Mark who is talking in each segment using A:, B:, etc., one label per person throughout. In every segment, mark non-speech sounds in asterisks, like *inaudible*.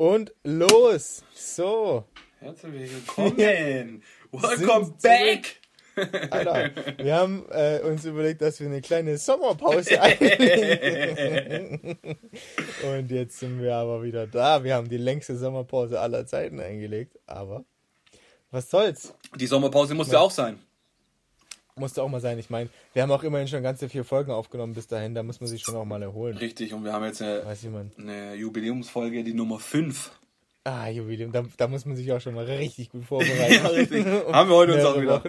A: Und los! So.
B: Herzlich willkommen! Welcome back!
A: Alter, wir haben äh, uns überlegt, dass wir eine kleine Sommerpause *laughs* einlegen. Und jetzt sind wir aber wieder da. Wir haben die längste Sommerpause aller Zeiten eingelegt. Aber was soll's?
B: Die Sommerpause musste ja. auch sein.
A: Musste auch mal sein. Ich meine, wir haben auch immerhin schon ganze vier Folgen aufgenommen bis dahin. Da muss man sich schon auch mal erholen.
B: Richtig, und wir haben jetzt eine, eine Jubiläumsfolge, die Nummer 5.
A: Ah, Jubiläum, da, da, muss man sich auch schon mal richtig gut *laughs* vorbereiten. ja, richtig. *laughs*
B: haben wir heute uns auch wieder.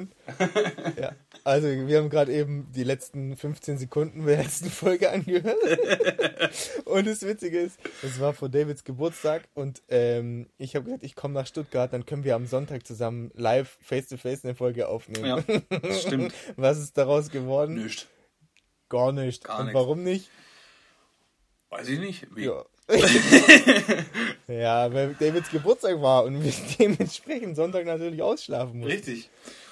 A: ja. Also, wir haben gerade eben die letzten 15 Sekunden der letzten Folge angehört. *laughs* und das Witzige ist, es war vor Davids Geburtstag und ähm, ich habe gesagt, ich komme nach Stuttgart, dann können wir am Sonntag zusammen live face-to-face -face eine Folge aufnehmen. Ja, das stimmt. Was ist daraus geworden?
B: Nicht.
A: Gar nicht. Gar und warum nicht?
B: Weiß ich nicht. Wie?
A: Ja. *laughs* ja, weil Davids Geburtstag war und wir *laughs* dementsprechend Sonntag natürlich ausschlafen mussten.
B: Richtig.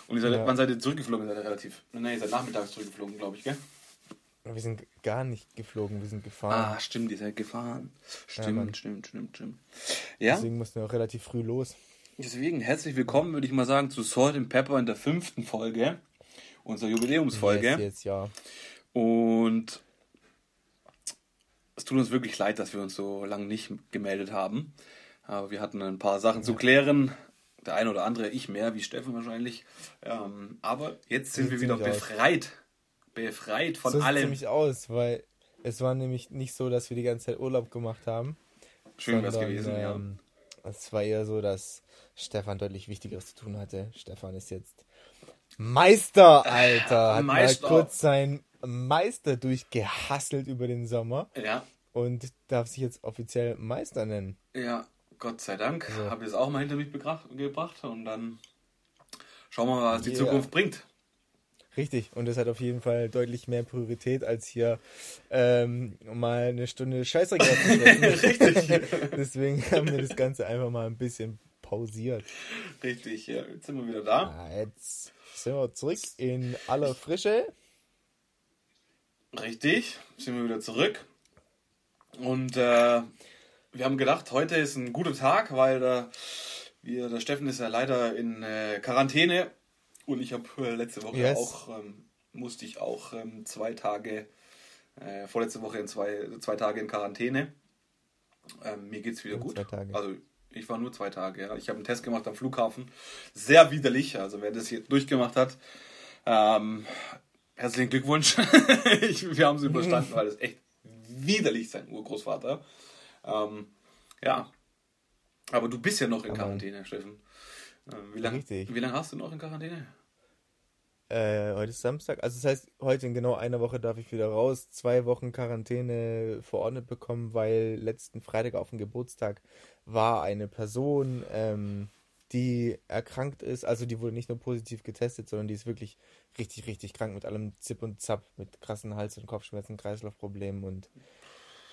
B: Und ihr seid, ja. wann seid ihr zurückgeflogen? Seid ihr relativ? Nein, ihr seid nachmittags zurückgeflogen, glaube ich, gell?
A: Wir sind gar nicht geflogen, wir sind gefahren.
B: Ah, stimmt, ihr seid gefahren. Stimmt, ja, stimmt, stimmt, stimmt.
A: Ja? Deswegen mussten wir auch relativ früh los.
B: Deswegen herzlich willkommen, würde ich mal sagen, zu Salt and Pepper in der fünften Folge. Unserer Jubiläumsfolge.
A: Yes, yes, ja.
B: Und es tut uns wirklich leid, dass wir uns so lange nicht gemeldet haben. Aber wir hatten ein paar Sachen ja. zu klären. Der eine oder andere, ich mehr, wie Steffen wahrscheinlich. Ähm, aber jetzt sind wir wieder befreit. Aus. Befreit von
A: so
B: allem.
A: ziemlich aus, weil es war nämlich nicht so, dass wir die ganze Zeit Urlaub gemacht haben.
B: Schön was gewesen,
A: ähm, ja. Es war eher so, dass Stefan deutlich Wichtigeres zu tun hatte. Stefan ist jetzt Meister, Alter. Hat Meister. mal kurz sein Meister durchgehasselt über den Sommer.
B: Ja.
A: Und darf sich jetzt offiziell Meister nennen.
B: Ja, Gott sei Dank. So. Habe ich es auch mal hinter mich gebracht und dann schauen wir mal, was die yeah. Zukunft bringt.
A: Richtig, und das hat auf jeden Fall deutlich mehr Priorität, als hier ähm, mal eine Stunde Scheißdreck *laughs* *laughs* Richtig. Deswegen haben wir das Ganze einfach mal ein bisschen pausiert.
B: Richtig, ja, jetzt sind wir wieder da.
A: Ja, jetzt sind wir zurück in aller Frische.
B: Richtig, sind wir wieder zurück. Und äh, wir haben gedacht, heute ist ein guter Tag, weil der, wir, der Steffen ist ja leider in äh, Quarantäne und ich habe äh, letzte Woche yes. auch, ähm, musste ich auch ähm, zwei Tage, äh, vorletzte Woche in zwei, zwei Tage in Quarantäne. Ähm, mir es wieder
A: und
B: gut. Also ich war nur zwei Tage, ja. Ich habe einen Test gemacht am Flughafen. Sehr widerlich, also wer das hier durchgemacht hat, ähm, herzlichen Glückwunsch. *laughs* ich, wir haben es überstanden, weil es echt widerlich sein Urgroßvater. Ähm, ja. Aber du bist ja noch in Quarantäne, Steffen. Äh, wie lange lang hast du noch in Quarantäne?
A: Äh, heute ist Samstag. Also das heißt, heute in genau einer Woche darf ich wieder raus. Zwei Wochen Quarantäne verordnet bekommen, weil letzten Freitag auf dem Geburtstag war eine Person, ähm, die erkrankt ist. Also die wurde nicht nur positiv getestet, sondern die ist wirklich richtig, richtig krank mit allem Zip und Zap, mit krassen Hals- und Kopfschmerzen, Kreislaufproblemen und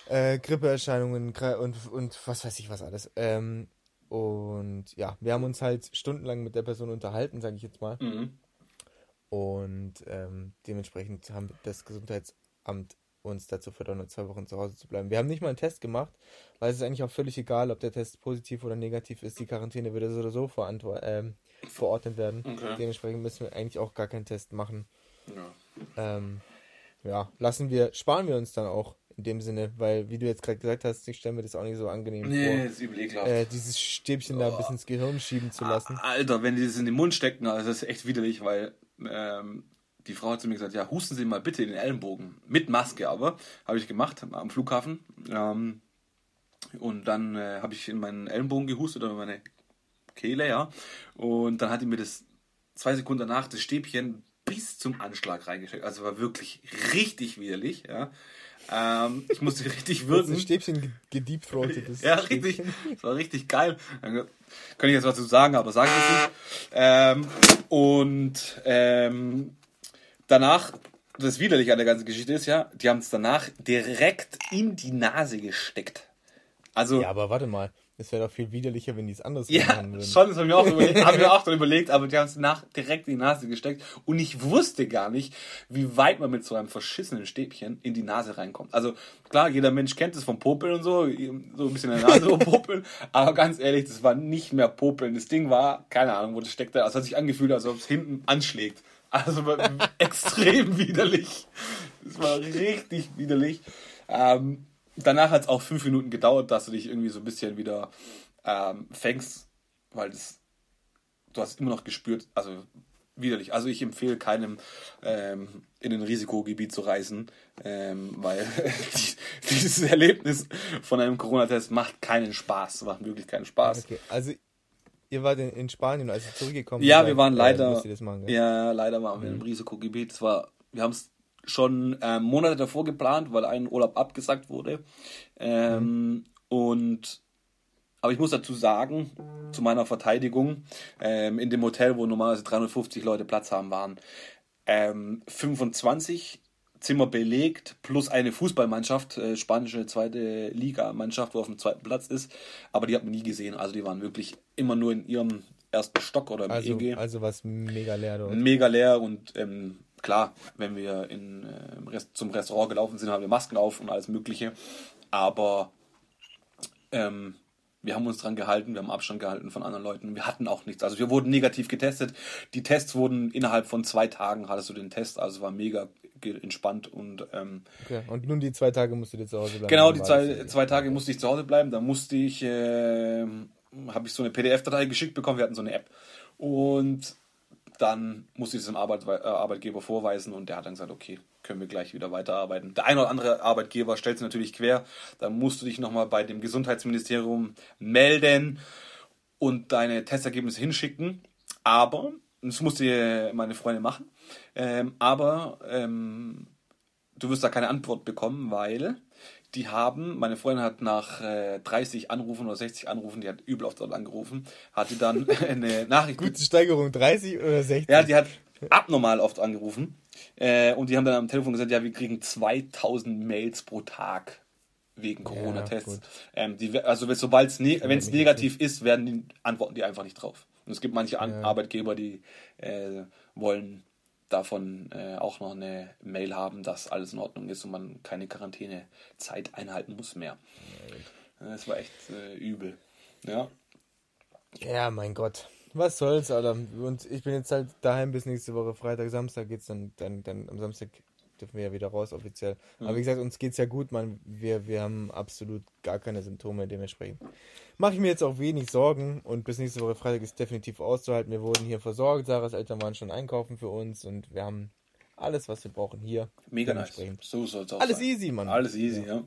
A: äh, Grippeerscheinungen und, und was weiß ich was alles. Ähm, und ja, wir haben uns halt stundenlang mit der Person unterhalten, sage ich jetzt mal. Mhm. Und ähm, dementsprechend haben das Gesundheitsamt uns dazu verdonnert, zwei Wochen zu Hause zu bleiben. Wir haben nicht mal einen Test gemacht, weil es ist eigentlich auch völlig egal, ob der Test positiv oder negativ ist. Die Quarantäne würde so oder so ähm, verordnet werden. Okay. Dementsprechend müssen wir eigentlich auch gar keinen Test machen. Ja. Ähm, ja, lassen wir, sparen wir uns dann auch in dem Sinne, weil, wie du jetzt gerade gesagt hast, ich stelle mir das auch nicht so angenehm
B: nee, vor. Nee, ist übel ekelhaft.
A: Äh, dieses Stäbchen oh. da bis ins Gehirn schieben zu lassen.
B: Alter, wenn die das in den Mund stecken, also das ist echt widerlich, weil ähm, die Frau hat zu mir gesagt, ja, husten Sie mal bitte in den Ellenbogen. Mit Maske aber. Habe ich gemacht am Flughafen. Ähm, und dann äh, habe ich in meinen Ellenbogen gehustet oder meine Kehle, ja. Und dann hat die mir das zwei Sekunden danach das Stäbchen bis zum Anschlag reingesteckt. Also war wirklich richtig widerlich, ja. Ähm, ich musste *laughs* richtig würzen.
A: Das Stäbchen gediebthroatet ist.
B: ja, richtig. Das war richtig geil. Könnte ich jetzt was zu sagen, aber sage ich es nicht. *laughs* Ähm, und ähm, danach, das Widerliche an der ganzen Geschichte ist ja, die haben es danach direkt in die Nase gesteckt. Also,
A: ja, aber warte mal. Es wäre doch viel widerlicher, wenn die es anders
B: ja, machen würden. Schon, das haben wir auch überlegt, *laughs* haben wir auch überlegt, aber die haben es nach direkt in die Nase gesteckt und ich wusste gar nicht, wie weit man mit so einem verschissenen Stäbchen in die Nase reinkommt. Also klar, jeder Mensch kennt es vom Popeln und so, so ein bisschen in der Nase *laughs* rumpopeln, aber ganz ehrlich, das war nicht mehr Popeln. Das Ding war, keine Ahnung, wo das steckte, also hat sich angefühlt, als ob es hinten anschlägt. Also *laughs* extrem widerlich. Das war richtig widerlich. Ähm, danach hat es auch fünf Minuten gedauert, dass du dich irgendwie so ein bisschen wieder ähm, fängst, weil das, du hast immer noch gespürt, also widerlich. Also ich empfehle keinem ähm, in ein Risikogebiet zu reisen, ähm, weil *laughs* die, dieses Erlebnis von einem Corona-Test macht keinen Spaß, macht wirklich keinen Spaß.
A: Okay, also ihr wart in, in Spanien, als ihr zurückgekommen
B: Ja, seid, wir waren leider, äh, machen, ja, leider waren wir mhm. im Risikogebiet. Es war, wir haben es schon ähm, Monate davor geplant, weil ein Urlaub abgesagt wurde. Ähm, mhm. Und aber ich muss dazu sagen, zu meiner Verteidigung, ähm, in dem Hotel, wo normalerweise 350 Leute Platz haben, waren ähm, 25 Zimmer belegt, plus eine Fußballmannschaft, äh, spanische zweite Liga-Mannschaft, wo auf dem zweiten Platz ist. Aber die hat man nie gesehen. Also die waren wirklich immer nur in ihrem ersten Stock oder im
A: also, EG. Also was mega leer
B: dort. Mega leer und ähm, klar, wenn wir in, äh, Rest, zum Restaurant gelaufen sind, haben wir Masken auf und alles Mögliche. Aber ähm, wir haben uns dran gehalten, wir haben Abstand gehalten von anderen Leuten. Wir hatten auch nichts. Also wir wurden negativ getestet. Die Tests wurden innerhalb von zwei Tagen hattest du den Test, also war mega entspannt und ähm,
A: okay. und nun die zwei Tage musst du zu Hause bleiben.
B: Genau, die zwei, zwei Tage musste ich zu Hause bleiben. Da musste ich, äh, habe ich so eine PDF-Datei geschickt bekommen. Wir hatten so eine App und dann musste ich es dem Arbeit, äh, Arbeitgeber vorweisen und der hat dann gesagt, okay, können wir gleich wieder weiterarbeiten. Der eine oder andere Arbeitgeber stellt es natürlich quer. Dann musst du dich nochmal bei dem Gesundheitsministerium melden und deine Testergebnisse hinschicken. Aber, das musste meine Freundin machen, ähm, aber ähm, du wirst da keine Antwort bekommen, weil die haben, meine Freundin hat nach äh, 30 Anrufen oder 60 Anrufen, die hat übel oft dort angerufen, hat die dann *laughs* eine Nachricht.
A: Gute Steigerung, 30 oder 60?
B: Ja, die hat abnormal oft angerufen. Äh, und die haben dann am Telefon gesagt, ja, wir kriegen 2000 Mails pro Tag wegen Corona-Tests. Ja, ähm, also sobald es ne wenn es negativ ist, werden die antworten die einfach nicht drauf. Und es gibt manche ja. Arbeitgeber, die äh, wollen davon äh, auch noch eine Mail haben, dass alles in Ordnung ist und man keine Quarantänezeit einhalten muss mehr. Das war echt äh, übel. Ja.
A: Ja, mein Gott. Was soll's, Alter. Und ich bin jetzt halt daheim bis nächste Woche Freitag, Samstag geht's dann, dann, dann am Samstag dürfen wir ja wieder raus offiziell. Mhm. Aber wie gesagt, uns geht's ja gut, man. Wir, wir haben absolut gar keine Symptome dementsprechend. Mache ich mir jetzt auch wenig Sorgen und bis nächste Woche Freitag ist definitiv auszuhalten. Wir wurden hier versorgt, Sarahs Eltern waren schon einkaufen für uns und wir haben alles, was wir brauchen hier.
B: Mega nice.
A: So soll's auch Alles sein. easy, Mann.
B: Alles easy, ja. ja.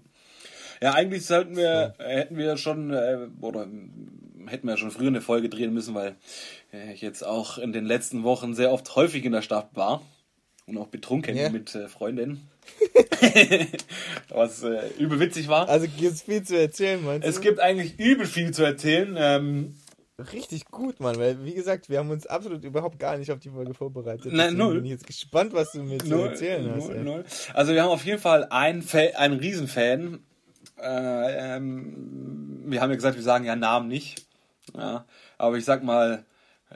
B: Ja, eigentlich sollten wir, so. hätten wir schon, äh, oder hätten wir schon früher eine Folge drehen müssen, weil äh, ich jetzt auch in den letzten Wochen sehr oft häufig in der Stadt war und auch betrunken yeah. mit äh, Freundinnen. *laughs* Was äh, übel witzig war.
A: Also gibt es viel zu erzählen, meinst
B: du? Es gibt eigentlich übel viel zu erzählen. Ähm,
A: Richtig gut, Mann, weil wie gesagt, wir haben uns absolut überhaupt gar nicht auf die Folge vorbereitet.
B: Nein, null.
A: bin ich jetzt gespannt, was du mir zu erzählen null, hast.
B: Null. Also wir haben auf jeden Fall einen, Fa einen Riesenfan. Äh, ähm, wir haben ja gesagt, wir sagen ja Namen nicht. Ja, aber ich sag mal,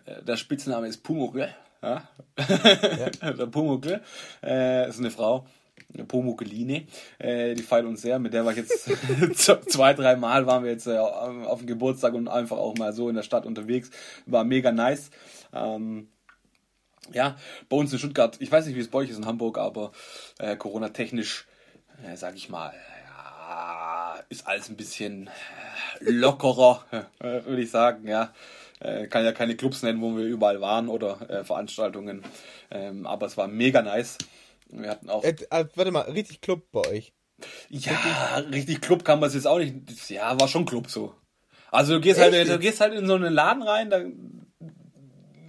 B: äh, der Spitzname ist Pumuckl. Ja? ja. *laughs* der Pumuckl äh, ist eine Frau. Pumuckline, äh, die feiert uns sehr. Mit der war ich jetzt *laughs* zwei, drei Mal waren wir jetzt äh, auf dem Geburtstag und einfach auch mal so in der Stadt unterwegs. War mega nice. Ähm, ja, bei uns in Stuttgart, ich weiß nicht, wie es bei euch ist in Hamburg, aber äh, Corona-technisch, äh, sag ich mal, ja, ist alles ein bisschen lockerer, *laughs* würde ich sagen, ja. Äh, kann ja keine Clubs nennen, wo wir überall waren oder äh, Veranstaltungen. Ähm, aber es war mega nice. Wir hatten auch.
A: Äh, äh warte mal, richtig Club bei euch?
B: Ja, richtig Club kann man es jetzt auch nicht. Ja, war schon Club so. Also du gehst halt, du gehst halt in so einen Laden rein, da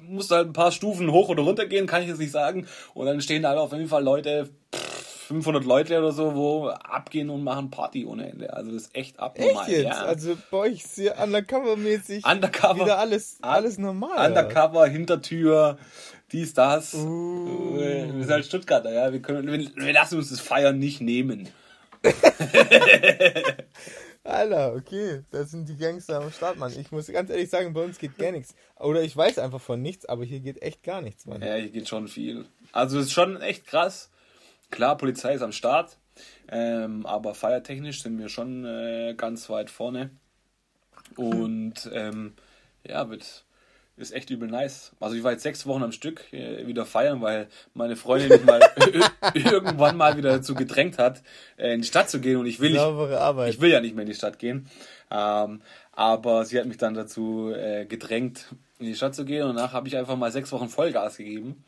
B: musst du halt ein paar Stufen hoch oder runter gehen, kann ich jetzt nicht sagen. Und dann stehen da auf jeden Fall Leute, pff, 500 Leute oder so, wo abgehen und machen Party ohne Ende. Also das ist echt abnormal.
A: Echt jetzt? Ja. Also bei euch ist hier undercover-mäßig
B: undercover,
A: wieder alles, alles normal.
B: Undercover? Hintertür, dies, das. Uh. Wir sind halt Stuttgarter, ja. Wir, können, wir, wir lassen uns das Feiern nicht nehmen. *laughs*
A: Alter, okay, das sind die Gangster am Start, Mann. Ich muss ganz ehrlich sagen, bei uns geht gar nichts. Oder ich weiß einfach von nichts, aber hier geht echt gar nichts, Mann.
B: Ja, hier geht schon viel. Also es ist schon echt krass. Klar, Polizei ist am Start, ähm, aber feiertechnisch sind wir schon äh, ganz weit vorne. Und ähm, ja, wird, ist echt übel nice. Also ich war jetzt sechs Wochen am Stück äh, wieder feiern, weil meine Freundin mich mal *laughs* irgendwann mal wieder dazu gedrängt hat, äh, in die Stadt zu gehen und ich will,
A: Arbeit.
B: ich will ja nicht mehr in die Stadt gehen. Ähm, aber sie hat mich dann dazu äh, gedrängt, in die Stadt zu gehen und danach habe ich einfach mal sechs Wochen Vollgas gegeben.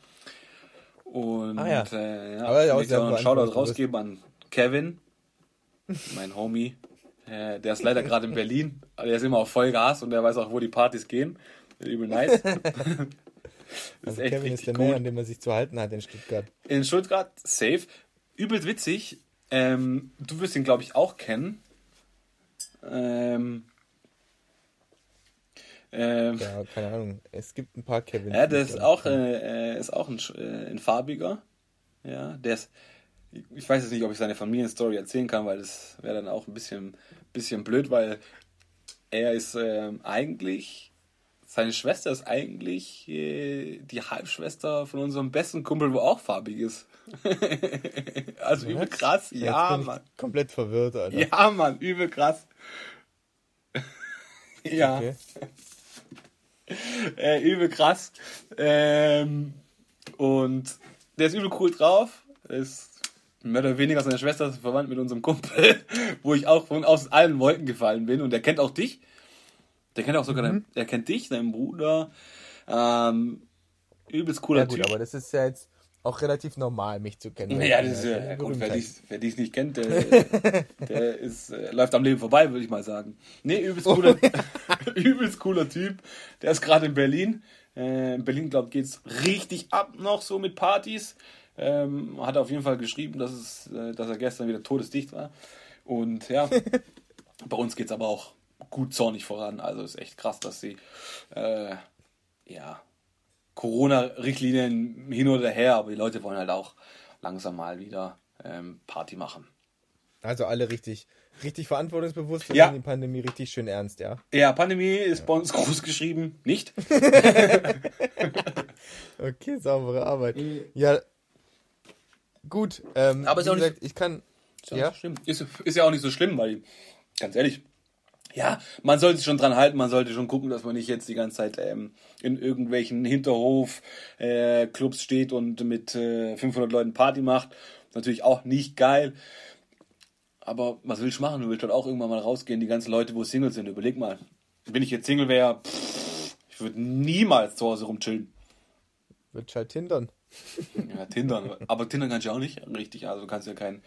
B: Und
A: Ah ja.
B: äh, ja,
A: Aber ja, sehr
B: auch einen Shoutout rausgeben an Kevin, mein Homie. Äh, der ist leider gerade in Berlin, aber der ist immer auf Vollgas und der weiß auch, wo die Partys gehen. Übel nice. *laughs* das
A: Also
B: ist echt
A: Kevin ist der. Mann, an dem man sich zu halten hat in Stuttgart.
B: In Stuttgart, safe. Übelst witzig. Ähm, du wirst ihn, glaube ich, auch kennen. Ähm, ähm,
A: Ja, keine Ahnung. Es gibt ein paar Kevins.
B: ja,
A: ich
B: ist auch, äh, äh, ist auch ein, äh, ein farbiger. Ja, der ist. Ich weiß jetzt nicht, ob ich seine Familienstory erzählen kann, weil das wäre dann auch ein bisschen, bisschen blöd, weil er ist ähm, eigentlich. Seine Schwester ist eigentlich äh, die Halbschwester von unserem besten Kumpel, wo auch farbig ist. *laughs* also übel
A: Was?
B: krass.
A: Jetzt
B: Ja, Mann.
A: Komplett verwirrt, Alter.
B: Ja, Mann, übel krass. *laughs* ja.
A: Okay. *laughs*
B: äh, übel krass. Ähm, und der ist übel cool drauf. Ist mehr oder weniger seine Schwester ist verwandt mit unserem Kumpel, *laughs* wo ich auch von aus allen Wolken gefallen bin. Und der kennt auch dich. Der kennt auch sogar,
A: Mhm.
B: deinen, der kennt dich, deinen Bruder. Ähm, übelst cooler
A: Ja gut,
B: Typ.
A: aber das ist ja jetzt auch relativ normal, mich zu kennen.
B: Ja, das ist ja, ja gut, wer dich, wer dich nicht kennt, der, *laughs* der ist, äh, läuft am Leben vorbei, würde ich mal sagen. Nee, übelst cooler, *laughs* übelst cooler Typ. Der ist gerade in Berlin. Äh, in Berlin, glaube ich, geht's richtig ab noch so mit Partys. Ähm, hat auf jeden Fall geschrieben, dass, es, äh, dass er gestern wieder todesdicht war. Und ja, *laughs* bei uns geht's aber auch gut zornig voran. Also ist echt krass, dass sie äh, ja Corona-Richtlinien hin oder her, aber die Leute wollen halt auch langsam mal wieder ähm, Party machen.
A: Also alle richtig, richtig verantwortungsbewusst und
B: Ja.
A: nehmen die Pandemie richtig schön ernst, ja.
B: Ja, Pandemie ist bei uns *laughs* groß geschrieben, nicht? *laughs*
A: Okay, saubere Arbeit. Ja, gut. Ähm.
B: Aber ist auch nicht-
A: gesagt, ich kann.
B: Ist ja,
A: Ja,
B: nicht so schlimm. Ist, ist ja auch nicht so schlimm, weil, ganz ehrlich, ja, man sollte sich schon dran halten, man sollte schon gucken, dass man nicht jetzt die ganze Zeit ähm, in irgendwelchen Hinterhof-Clubs steht und mit äh, 500 Leuten Party macht. Natürlich auch nicht geil. Aber was willst du machen? Du willst halt auch irgendwann mal rausgehen, die ganzen Leute, wo Single sind. Überleg mal. Wenn ich jetzt Single wäre, ich würde niemals zu Hause rumchillen.
A: wird halt hindern.
B: Ja, Tindern. Aber Tindern kannst du ja auch nicht richtig. Also du kannst ja keinen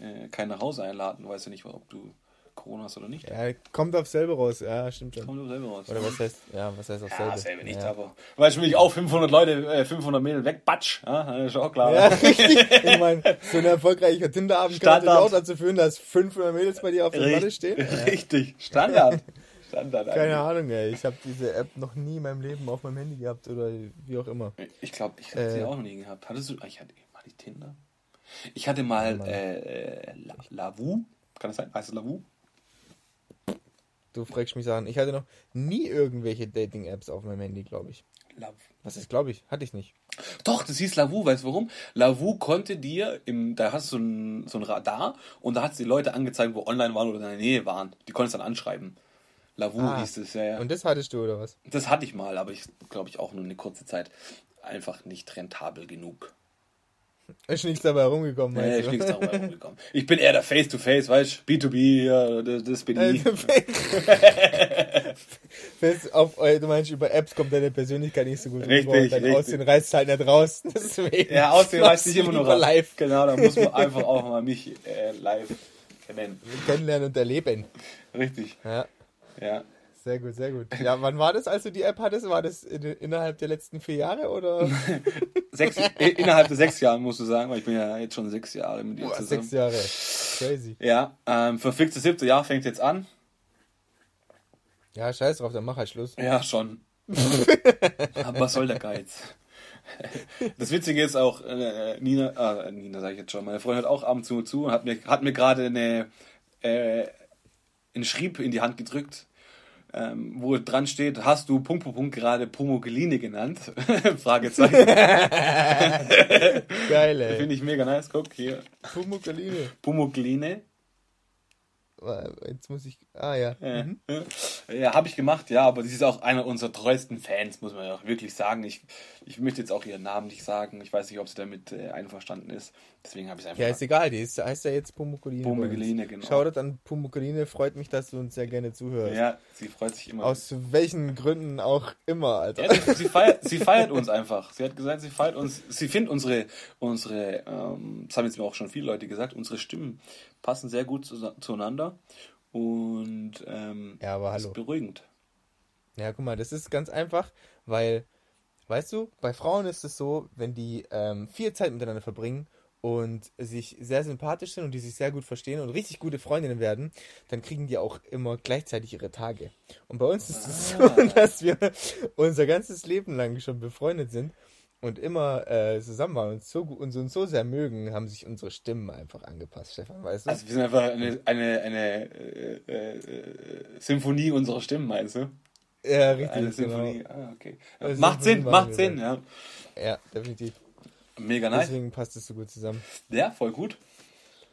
B: äh, keinen nach Hause einladen. Du weißt ja nicht, ob du Corona hast oder nicht.
A: Ja, kommt auf selber raus. Ja, stimmt schon.
B: Komm du selber raus.
A: Oder was heißt, ja, was heißt auf selber?
B: ja, selber nicht,
A: ja.
B: aber. Weißt du, wenn ich auch 500 Leute, äh, 500 Mädel wegbatsch, ja, ist auch klar.
A: Ja, *laughs* richtig. Ich meine, so ein erfolgreicher Tinderabend kann auch dazu führen, dass 500 Mädels bei dir auf der Matte stehen.
B: Richtig. Standard. Standard.
A: Keine. Ahnung, ey. Ich habe diese App noch nie in meinem Leben auf meinem Handy gehabt oder wie auch immer.
B: Ich glaube, ich habe sie
A: Äh.
B: auch noch nie gehabt. Hattest du. Ich hatte mal die Tinder. Ich hatte mal äh, äh, La- Lavu. Kann das sein? Heißt es Lavu?
A: Du fragst mich Sachen. Ich hatte noch nie irgendwelche Dating-Apps auf meinem Handy, glaube ich.
B: Lavu.
A: Was ist, glaube ich? Hatte ich nicht.
B: Doch, das hieß Lavu, weißt du warum? Lavu konnte dir, im, da hast du so ein, so ein Radar und da hat es die Leute angezeigt, wo online waren oder in der Nähe waren. Die konntest dann anschreiben. Lavu
A: Ah.
B: hieß es, ja, ja.
A: Und das hattest du, oder was?
B: Das hatte ich mal, aber ich glaube ich auch nur eine kurze Zeit. Einfach nicht rentabel genug.
A: Ist nichts dabei rumgekommen,
B: Nee,
A: meinst
B: ist
A: du?
B: nichts darüber rumgekommen. Ich bin eher der Face-to-Face, weißt du? B2B, ja, das, das bin ich. *laughs*
A: Also, Fest auf, eu- du meinst, über Apps kommt deine Persönlichkeit nicht so gut
B: Richtig,
A: rüber und dein
B: richtig.
A: Aussehen reißt halt nicht raus. *laughs* Deswegen
B: Ja, aussehen reißt nicht
A: du
B: immer nur raus.
A: live
B: Genau, da muss man *laughs* einfach auch mal mich äh, live kennen.
A: kennenlernen und erleben.
B: Richtig,
A: Ja,
B: ja.
A: Sehr gut, sehr gut. Ja, wann war das, als du die App hattest? War das in, innerhalb der letzten vier Jahre oder? *laughs*
B: Sechs, äh, innerhalb der sechs Jahren, musst du sagen, weil ich bin ja jetzt schon sechs Jahre mit dir
A: Boah,
B: zusammen.
A: sechs Jahre. Crazy.
B: Ja, ähm, verficktes siebte Jahr fängt jetzt an.
A: Ja, scheiß drauf, dann mach halt Schluss.
B: Ja, schon. *laughs* Aber was soll der Geiz? Das Witzige ist auch, äh, Nina, äh, Nina sage ich jetzt schon, meine Freundin hört auch ab und zu zu und hat mir, hat mir gerade eine, äh, ein Schrieb in die Hand gedrückt, ähm, wo dran steht, hast du Punkt, Punkt, Punkt gerade Pumuckline genannt? *laughs* Fragezeichen. *laughs*
A: Geil, ey.
B: Finde ich mega nice. Guck hier.
A: Pumuckline.
B: Pumuckline.
A: Jetzt muss ich. Ah ja.
B: Ja,
A: Mhm.
B: ja habe ich gemacht, ja, aber sie ist auch einer unserer treuesten Fans, muss man ja auch wirklich sagen. Ich, ich möchte jetzt auch ihren Namen nicht sagen. Ich weiß nicht, ob sie damit äh, einverstanden ist. Deswegen habe ich es einfach
A: Ja, ist egal, die ist, heißt ja jetzt Pumuckline.
B: Pumuckline, genau.
A: Shoutout an Pumuckline, freut mich, dass du uns sehr gerne zuhörst.
B: Ja, sie freut sich immer.
A: Aus welchen Gründen auch immer, Alter.
B: Ja, sie, sie, *laughs* feiert, sie feiert uns einfach. Sie hat gesagt, sie feiert uns. Sie findet unsere, unsere ähm, das haben jetzt mir auch schon viele Leute gesagt, unsere Stimmen passen sehr gut zu, zueinander. Und ähm,
A: Ja, aber hallo.
B: ist beruhigend.
A: Ja, guck mal, das ist ganz einfach, weil, weißt du, bei Frauen ist es so, wenn die ähm, viel Zeit miteinander verbringen und sich sehr sympathisch sind und die sich sehr gut verstehen und richtig gute Freundinnen werden, dann kriegen die auch immer gleichzeitig ihre Tage. Und bei uns ist es so, *laughs* dass wir unser ganzes Leben lang schon befreundet sind und immer äh, zusammen waren und, so, und uns so sehr mögen, haben sich unsere Stimmen einfach angepasst, Stefan, weißt du?
B: Also wir sind einfach eine, eine, eine äh, äh, Symphonie unserer Stimmen, meinst du?
A: ja, richtig,
B: Eine
A: genau.
B: Symphonie. Ah, okay.
A: Eine
B: macht Sinn, macht Sinn, ja.
A: Ja, definitiv.
B: Mega nice.
A: Deswegen passt es so gut zusammen.
B: Ja, voll gut,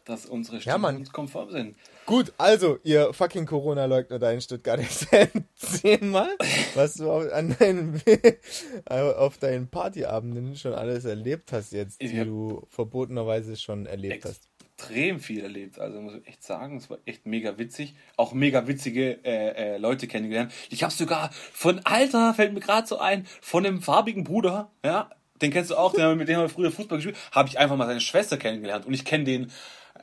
B: dass unsere Stimmen
A: Mann.
B: uns konform sind.
A: Gut, also, ihr fucking Corona-Leugner da in Stuttgart, *laughs* erzähl mal, was du auf, an deinen, *laughs* auf deinen Partyabenden schon alles erlebt hast jetzt,
B: Ich
A: die du verbotenerweise schon erlebt hast.
B: Extrem viel erlebt, also muss ich echt sagen, es war echt mega witzig. Auch mega witzige äh, äh, Leute kennengelernt. Ich habe sogar von Alter, fällt mir gerade so ein, von einem farbigen Bruder, ja, den kennst du auch, den, mit dem haben wir früher Fußball gespielt, habe ich einfach mal seine Schwester kennengelernt und ich kenne den,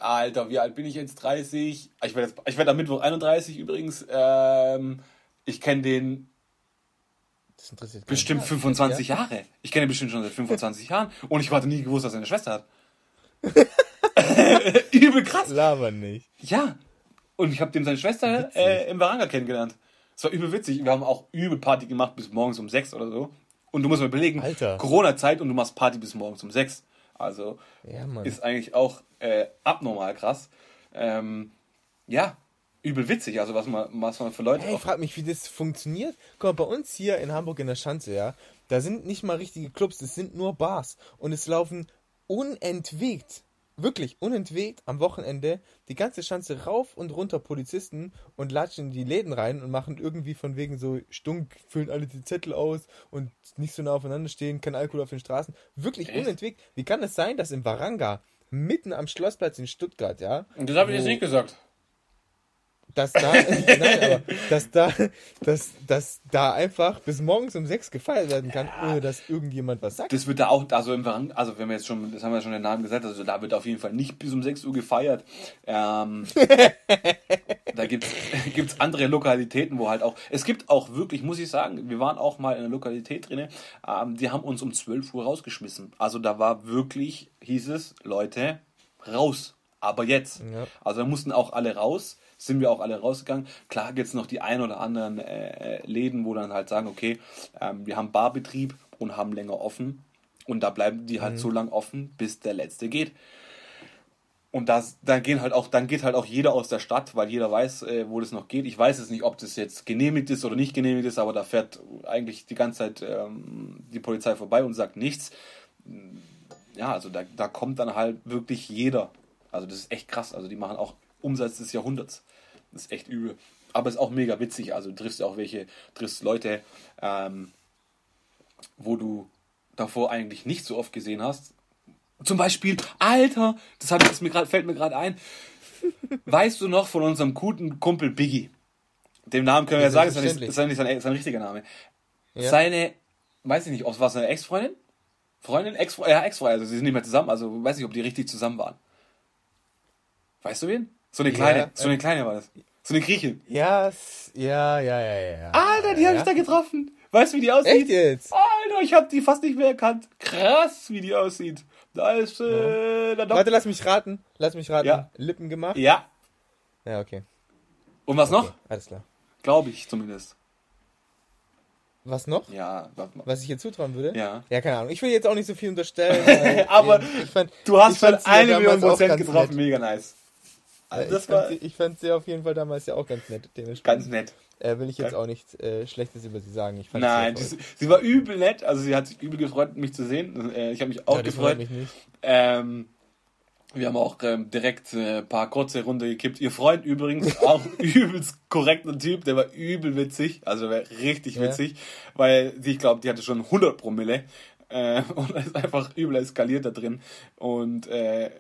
B: Alter, wie alt bin ich jetzt? 30? Ich werde jetzt- ich werd am Mittwoch 31 übrigens. Ähm, ich kenne den
A: Das interessiert keinen.
B: bestimmt 25 Jahre. Ich kenne ihn bestimmt schon seit 25 Jahren und ich hatte nie gewusst, dass er eine Schwester hat. *laughs* *laughs* Übel krass.
A: Laber nicht.
B: Ja. Und ich habe dem seine Schwester äh, im Baranga kennengelernt. Es war übel witzig. Wir haben auch übel Party gemacht bis morgens um 6 oder so. Und du musst mal überlegen. Corona-Zeit und du machst Party bis morgens um 6. Also
A: Ja,
B: ist eigentlich auch äh, abnormal krass. Ähm, ja, übel witzig. Also was man, was man für Leute
A: Hey, ich
B: auch
A: frag mich, wie das funktioniert. Guck mal, bei uns hier in Hamburg in der Schanze, ja, da sind nicht mal richtige Clubs, das sind nur Bars. Und es laufen unentwegt, wirklich unentwegt am Wochenende die ganze Schanze rauf und runter Polizisten und latschen in die Läden rein und machen irgendwie von wegen so stunk, füllen alle die Zettel aus und nicht so nah aufeinander stehen, kein Alkohol auf den Straßen. Wirklich
B: Echt?
A: unentwegt. Wie kann es sein, dass im Varanga, mitten am Schlossplatz in Stuttgart, ja,
B: Das habe ich jetzt nicht gesagt.
A: Dass da, *laughs* nein, aber dass da, dass, dass da einfach bis morgens um sechs gefeiert werden kann, ohne dass irgendjemand was sagt.
B: Das wird da auch, also im Verang, also wenn wir jetzt schon, das haben wir schon den Namen gesagt, also da wird auf jeden Fall nicht bis um 6 Uhr gefeiert. Ähm, *laughs* da gibt's gibt's andere Lokalitäten, wo halt auch, es gibt auch wirklich, muss ich sagen, wir waren auch mal in einer Lokalität drin, ähm, die haben uns um 12 Uhr rausgeschmissen. Also da war wirklich, hieß es, Leute, raus. Aber jetzt.
A: Ja.
B: Also da mussten auch alle raus, sind wir auch alle rausgegangen. Klar gibt es noch die ein oder anderen äh, äh, Läden, wo dann halt sagen, okay, ähm, wir haben Barbetrieb und haben länger offen. Und da bleiben die halt so lang offen, bis der letzte geht. Und das, dann gehen halt auch, dann geht halt auch jeder aus der Stadt, weil jeder weiß, äh, wo das noch geht. Ich weiß jetzt nicht, ob das jetzt genehmigt ist oder nicht genehmigt ist, aber da fährt eigentlich die ganze Zeit ähm, die Polizei vorbei und sagt nichts. Ja, also da, da kommt dann halt wirklich jeder. Also das ist echt krass. Also die machen auch Umsatz des Jahrhunderts. Das ist echt übel. Aber ist auch mega witzig. Also du triffst auch welche, triffst Leute, ähm, wo du davor eigentlich nicht so oft gesehen hast. Zum Beispiel, Alter, das, hab, das mir grad, fällt mir gerade ein. *laughs* Weißt du noch von unserem guten Kumpel Biggie? Dem Namen können wir ja sagen, das ist ist nicht sein, sein richtiger Name.
A: Ja.
B: Seine, weiß ich nicht, ob es war seine Ex-Freundin? Freundin? Ex ja, Ex-Freundin, also sie sind nicht mehr zusammen, also weiß nicht, ob die richtig zusammen waren. Weißt du wen? So eine kleine,
A: Ja,
B: so eine kleine war das. So eine Griechin.
A: Ja, ja, ja, ja, ja. ja.
B: Alter, die habe
A: ja.
B: ich da getroffen. Weißt du, wie die aussieht?
A: Echt jetzt?
B: Alter, ich habe die fast nicht mehr erkannt. Krass, wie die aussieht. Da ist äh, der Doc.
A: Warte, lass mich raten. Lass mich raten.
B: Ja.
A: Lippen gemacht?
B: Ja.
A: Ja, okay.
B: Und was noch?
A: okay. Alles klar.
B: Glaube ich zumindest.
A: Was noch?
B: Ja. wa- wa-
A: Was ich hier zutrauen würde?
B: Ja.
A: Ja, keine Ahnung. Ich will jetzt auch nicht so viel unterstellen. *laughs*
B: Aber
A: ich fand,
B: Du hast schon
A: ja
B: eine Million Prozent getroffen.
A: nett.
B: Mega nice. Also
A: Ja,
B: das
A: ich, fand sie, ich fand sie auf jeden Fall damals ja auch ganz nett.
B: Ganz nett.
A: äh, will ich jetzt auch nichts äh, Schlechtes über sie sagen.
B: Nein,
A: sie
B: sie, war übel nett. Also sie hat sich übel gefreut, mich zu sehen. Äh, Ich habe mich auch
A: ja, das
B: gefreut.
A: freut mich.
B: Ähm, wir haben auch ähm, direkt äh, ein paar kurze Runde gekippt. Ihr Freund übrigens, *laughs* auch übelst korrekter Typ, der war übel witzig, also der war richtig
A: Ja.
B: witzig, weil sie, ich glaube, die hatte schon 100 Promille äh, *laughs* und ist einfach übel eskaliert da drin und äh,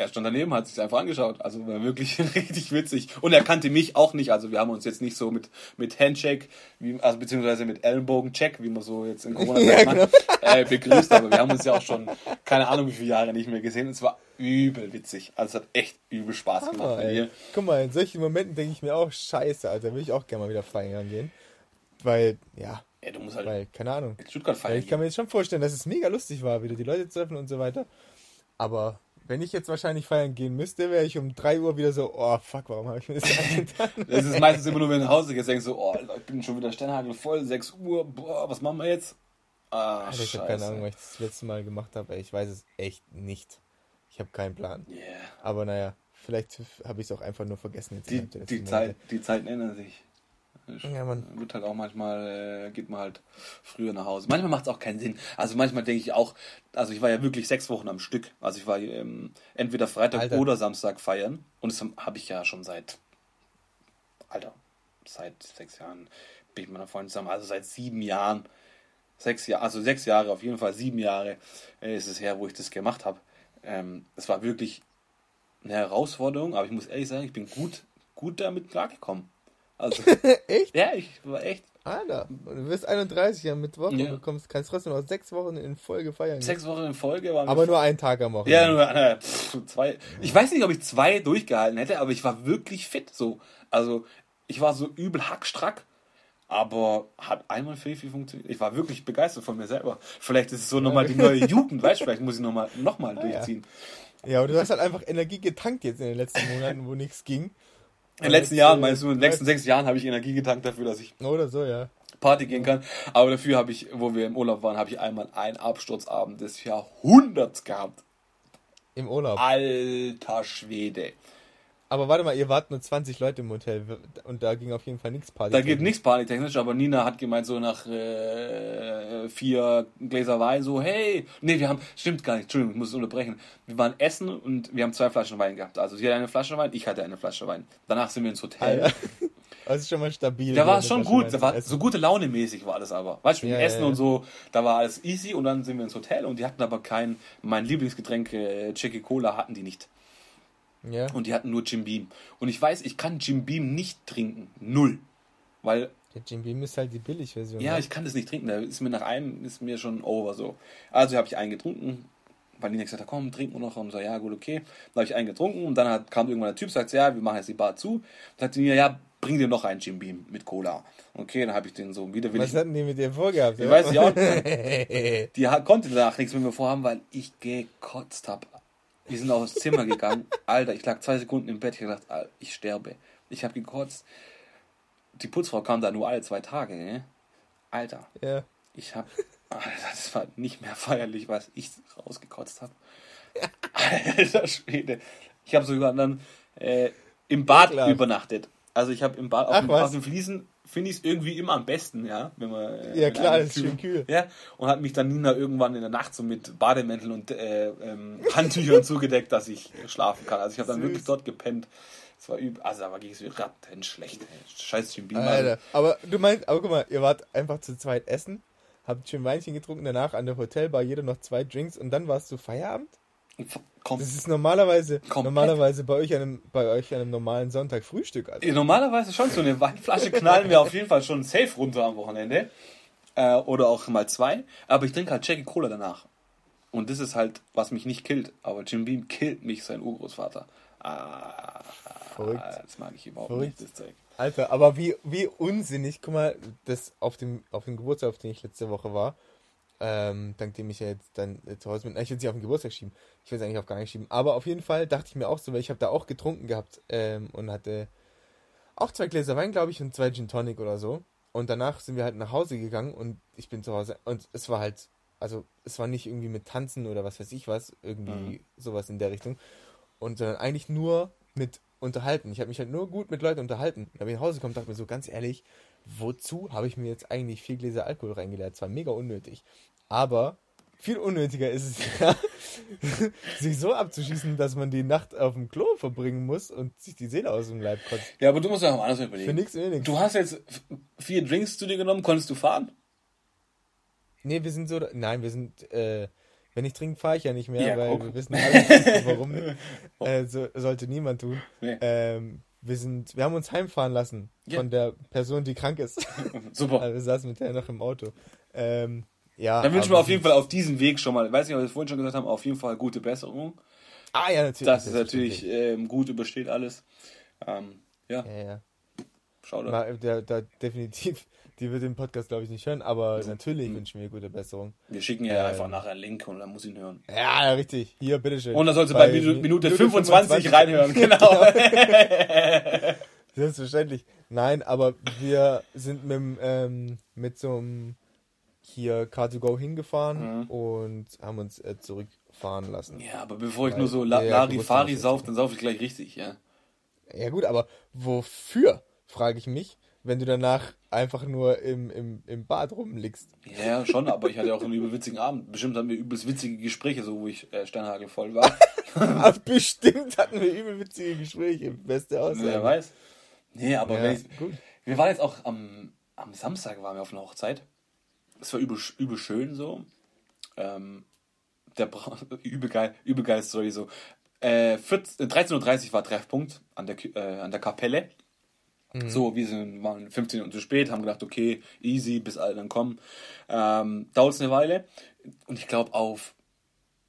B: er stand daneben, hat sich einfach angeschaut. Also war wirklich *laughs* richtig witzig. Und er kannte mich auch nicht. Also wir haben uns jetzt nicht so mit, mit Handshake, wie, also beziehungsweise mit Ellenbogencheck, wie man so jetzt in corona *laughs*
A: Ja,
B: macht, äh, begrüßt. Aber wir haben uns ja auch schon keine Ahnung wie viele Jahre nicht mehr gesehen. Und es war übel witzig. Also es hat echt übel Spaß gemacht
A: Hammer,
B: mit
A: ey.
B: ihr.
A: Guck mal, in solchen Momenten denke ich mir auch, scheiße, Alter, will ich auch gerne mal wieder feiern gehen. Weil, ja,
B: Ja, du musst halt
A: weil, keine Ahnung.
B: in Stuttgart feiern.
A: ich kann mir jetzt schon vorstellen, dass es mega lustig war, wieder die Leute zu treffen und so weiter. Aber wenn ich jetzt wahrscheinlich feiern gehen müsste, wäre ich um 3 Uhr wieder so, oh fuck, warum habe ich mir das *laughs* angetan?
B: Das ist meistens immer nur, wenn du nach Hause gehst, denkst du, oh, ich bin schon wieder Sternhagel voll, 6 Uhr, boah, was machen wir jetzt? Ah,
A: Alter, ich habe keine Ahnung, was ich das letzte Mal gemacht habe. Ich weiß es echt nicht. Ich habe keinen Plan.
B: Yeah.
A: Aber naja, vielleicht habe ich es auch einfach nur vergessen. Jetzt
B: Die, die, Zeit, die Zeiten ändern sich.
A: Ja, Mann.
B: Wird halt auch manchmal, äh, geht man halt früher nach Hause. Manchmal macht es auch keinen Sinn. Also manchmal denke ich auch, also ich war ja wirklich sechs Wochen am Stück. Also ich war ähm, entweder Freitag
A: Alter.
B: oder Samstag feiern. Und das habe ich ja schon seit, Alter, seit sechs Jahren bin ich mit meiner Freundin zusammen. Also seit sieben Jahren. Sechs Jahre, also sechs Jahre, auf jeden Fall sieben Jahre äh, ist es her, wo ich das gemacht habe. Ähm, es war wirklich eine Herausforderung, aber ich muss ehrlich sagen, ich bin gut, gut damit klargekommen. Also, *laughs*
A: echt?
B: ja, ich war echt
A: Alter, du wirst 31 am Mittwoch
B: Ja.
A: und du kommst, kannst trotzdem noch sechs Wochen in Folge feiern.
B: sechs Wochen in Folge. Waren
A: Aber nur einen Tag am Wochenende.
B: ja, nur äh, pff, zwei. Ich weiß nicht, ob ich zwei durchgehalten hätte, aber ich war wirklich fit. So, also ich war so übel hackstrack, aber hat einmal viel, viel funktioniert. Ich war wirklich begeistert von mir selber. Vielleicht ist es so nochmal die neue *laughs* Jugend, weißt du? Vielleicht muss ich nochmal noch mal
A: Ah, ja.
B: durchziehen.
A: Ja, und du hast halt einfach Energie getankt jetzt in den letzten Monaten, wo nichts ging.
B: In den letzten Jahren, meinst du, in den letzten sechs Jahren habe ich Energie getankt dafür, dass ich
A: Oder so, ja.
B: Party gehen kann. Aber dafür habe ich, wo wir im Urlaub waren, habe ich einmal einen Absturzabend des Jahrhunderts gehabt.
A: Im Urlaub.
B: Alter Schwede.
A: Aber warte mal, ihr wart nur 20 Leute im Hotel und da ging auf jeden Fall nichts Party.
B: Da geht nichts partytechnisch, aber Nina hat gemeint, so nach äh, vier Gläser Wein, so, hey, nee, wir haben, stimmt gar nicht, Entschuldigung, ich muss es unterbrechen. Wir waren essen und wir haben zwei Flaschen Wein gehabt. Also sie hatte eine Flasche Wein, ich hatte eine Flasche Wein. Danach sind wir ins Hotel.
A: Alter. *laughs* Das ist schon mal stabil.
B: Da war es schon gut, da war
A: essen.
B: so gute Laune mäßig war das aber. Weißt du, mit
A: Ja,
B: dem
A: ja,
B: Essen
A: ja.
B: und so, da war alles easy und dann sind wir ins Hotel und die hatten aber kein, mein Lieblingsgetränk, äh, Jackie Cola hatten die nicht.
A: Ja.
B: Und die hatten nur Jim Beam. Und ich weiß, ich kann Jim Beam nicht trinken. Null. Weil
A: Der Jim Beam ist halt die Billigversion.
B: Ja,
A: ne?
B: ich kann das nicht trinken. Da ist mir nach einem, ist mir schon over so. Also habe ich einen getrunken, weil Nina gesagt hat, komm, trinken wir noch. Und so, ja, gut, okay. Dann habe ich einen getrunken und dann hat, kam irgendwann der Typ, sagt, ja, wir machen jetzt die Bar zu. Dann sagt Nina, ja, bring dir noch einen Jim Beam mit Cola. Okay, dann habe ich den so widerwillig.
A: Was hatten die mit dir vorgehabt?
B: Ich weiß nicht auch. *laughs* Die konnte danach nichts mit mir vorhaben, weil ich gekotzt habe. Wir sind aufs Zimmer gegangen. Alter, ich lag zwei Sekunden im Bett. Ich hab gedacht, Alter, ich sterbe. Ich habe gekotzt. Die Putzfrau kam da nur alle zwei Tage. Ne? Alter,
A: ja.
B: ich hab. Alter, das war nicht mehr feierlich, was ich rausgekotzt habe. Alter Schwede. Ich habe sogar dann äh, im Bad
A: Ekelhaft.
B: übernachtet. Also ich habe im Bad auf,
A: Ach,
B: dem, auf den Fliesen finde ich es irgendwie immer am besten, ja, wenn man äh,
A: Ja, klar, ist schön kühl.
B: Ja, und hat mich dann Nina irgendwann in der Nacht so mit Bademäntel und äh, ähm, *laughs* Handtüchern zugedeckt, dass ich schlafen kann. Also ich habe dann
A: Süß.
B: wirklich dort gepennt. Es war üb also da ging es mir rattenschlecht. Scheiß Jim Beam.
A: Aber du meinst, aber guck mal, ihr wart einfach zu zweit essen, habt schön Weinchen getrunken, danach an der Hotelbar jeder noch zwei Drinks und dann warst du Feierabend?
B: Also, komm,
A: Das ist normalerweise,
B: Komplett.
A: normalerweise bei euch an einem, bei euch einem normalen Sonntag Frühstück.
B: Ja, Normalerweise schon, so eine Weinflasche knallen wir auf jeden Fall schon safe runter am Wochenende. Äh, oder auch mal zwei. Aber ich trinke halt Jackie Cola danach. Und das ist halt, was mich nicht killt. Aber Jim Beam killt mich, sein Urgroßvater. Ah,
A: Verrückt.
B: Das mag ich überhaupt
A: Verrückt.
B: nicht, das Zeug.
A: Alter, aber wie, wie unsinnig, guck mal, das auf dem, auf dem Geburtstag, auf den ich letzte Woche war, ähm, dank dem ich ja jetzt dann zu Hause bin, ich will es nicht auf den Geburtstag schieben, ich will es eigentlich auf gar nicht schieben, aber auf jeden Fall dachte ich mir auch so, weil ich habe da auch getrunken gehabt ähm, und hatte auch zwei Gläser Wein, glaube ich, und zwei Gin Tonic oder so und danach sind wir halt nach Hause gegangen und ich bin zu Hause und es war halt, also es war nicht irgendwie mit Tanzen oder was weiß ich was, irgendwie
B: Mhm.
A: sowas in der Richtung und sondern eigentlich nur mit unterhalten. Ich habe mich halt nur gut mit Leuten unterhalten. Da bin ich nach Hause gekommen und dachte mir so, ganz ehrlich, wozu habe ich mir jetzt eigentlich vier Gläser Alkohol reingeleert? Das war mega unnötig. Aber viel unnötiger ist es *laughs* ja, sich so abzuschießen, dass man die Nacht auf dem Klo verbringen muss und sich die Seele aus dem Leib kotzt.
B: Ja, aber du musst ja auch anders überlegen.
A: Für nichts wenig.
B: Du hast jetzt vier Drinks zu dir genommen, konntest du fahren?
A: Nee, wir sind so. Nein, wir sind. Äh, wenn ich trinke, fahre ich ja nicht mehr,
B: Ja,
A: weil
B: guck.
A: wir wissen alle, warum. *laughs* Äh, so, sollte niemand tun.
B: Nee.
A: Ähm, wir sind, wir haben uns heimfahren lassen
B: Ja.
A: von der Person, die krank ist. *laughs*
B: Super.
A: Also wir saßen mit der noch im Auto. Ähm, ja.
B: Dann wünschen wir auf jeden Fall auf diesem Weg schon mal, ich weiß nicht, ob wir es vorhin schon gesagt haben, auf jeden Fall gute Besserung.
A: Ah ja, natürlich.
B: Dass es natürlich ähm, gut übersteht alles. Ähm, ja,
A: Ja, ja.
B: schau da.
A: Na, der, der, definitiv. *laughs* Die wird den Podcast, glaube ich, nicht hören, aber natürlich wünschen wir gute Besserung.
B: Wir schicken ihr
A: Ähm.
B: einfach nachher einen Link und dann muss ihn hören.
A: Ja, ja, richtig. Hier, bitteschön.
B: Und dann sollst du bei, Minute, Minute 25, reinhören, *laughs* genau. *laughs*
A: Selbstverständlich. Nein, aber wir sind mit, ähm, mit so einem hier Car2Go hingefahren
B: Mhm.
A: und haben uns äh, zurückfahren lassen.
B: ja, aber bevor ich
A: Weil
B: nur so La
A: der
B: Larifari sauf, dann sauf ich gleich richtig, ja.
A: Ja gut, aber wofür, frage ich mich, wenn du danach einfach nur im, im, im Bad rumliegst?
B: Ja, schon, aber ich hatte auch einen übel witzigen Abend. Bestimmt hatten wir übelst witzige Gespräche, so wo ich äh, sternhagelvoll war. *laughs*
A: Aber bestimmt hatten wir übel witzige Gespräche. Beste Aussage.
B: Wer weiß. Nee, aber
A: Ja,
B: ich, wir waren jetzt auch am, am Samstag waren wir auf einer Hochzeit. Es war übel, übel schön so. Ähm, der Bra *laughs* übel geil, übel geil Story so. Äh, 14 13.30 Uhr war Treffpunkt an der, äh, an der Kapelle. So, wir sind, waren 15 Minuten zu spät, haben gedacht, okay, easy, bis alle dann kommen. Ähm, Dauert es eine Weile. Und ich glaube, auf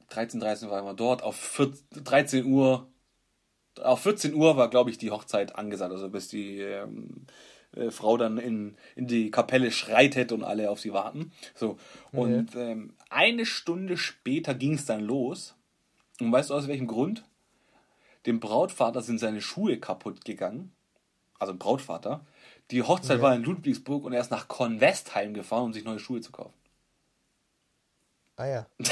B: 13, 13 waren wir dort, auf 14, 13 Uhr, auf 14 Uhr war, glaube ich, die Hochzeit angesagt, also bis die ähm, äh, Frau dann in, in die Kapelle schreitet und alle auf sie warten. So. Und ähm, eine Stunde später ging es dann los. Und weißt du aus welchem Grund? Dem Brautvater sind seine Schuhe kaputt gegangen. Also Brautvater. Die Hochzeit
A: Ja.
B: war in Ludwigsburg und er ist nach Convestheim gefahren, um sich neue Schuhe zu kaufen.
A: Ah ja. *laughs*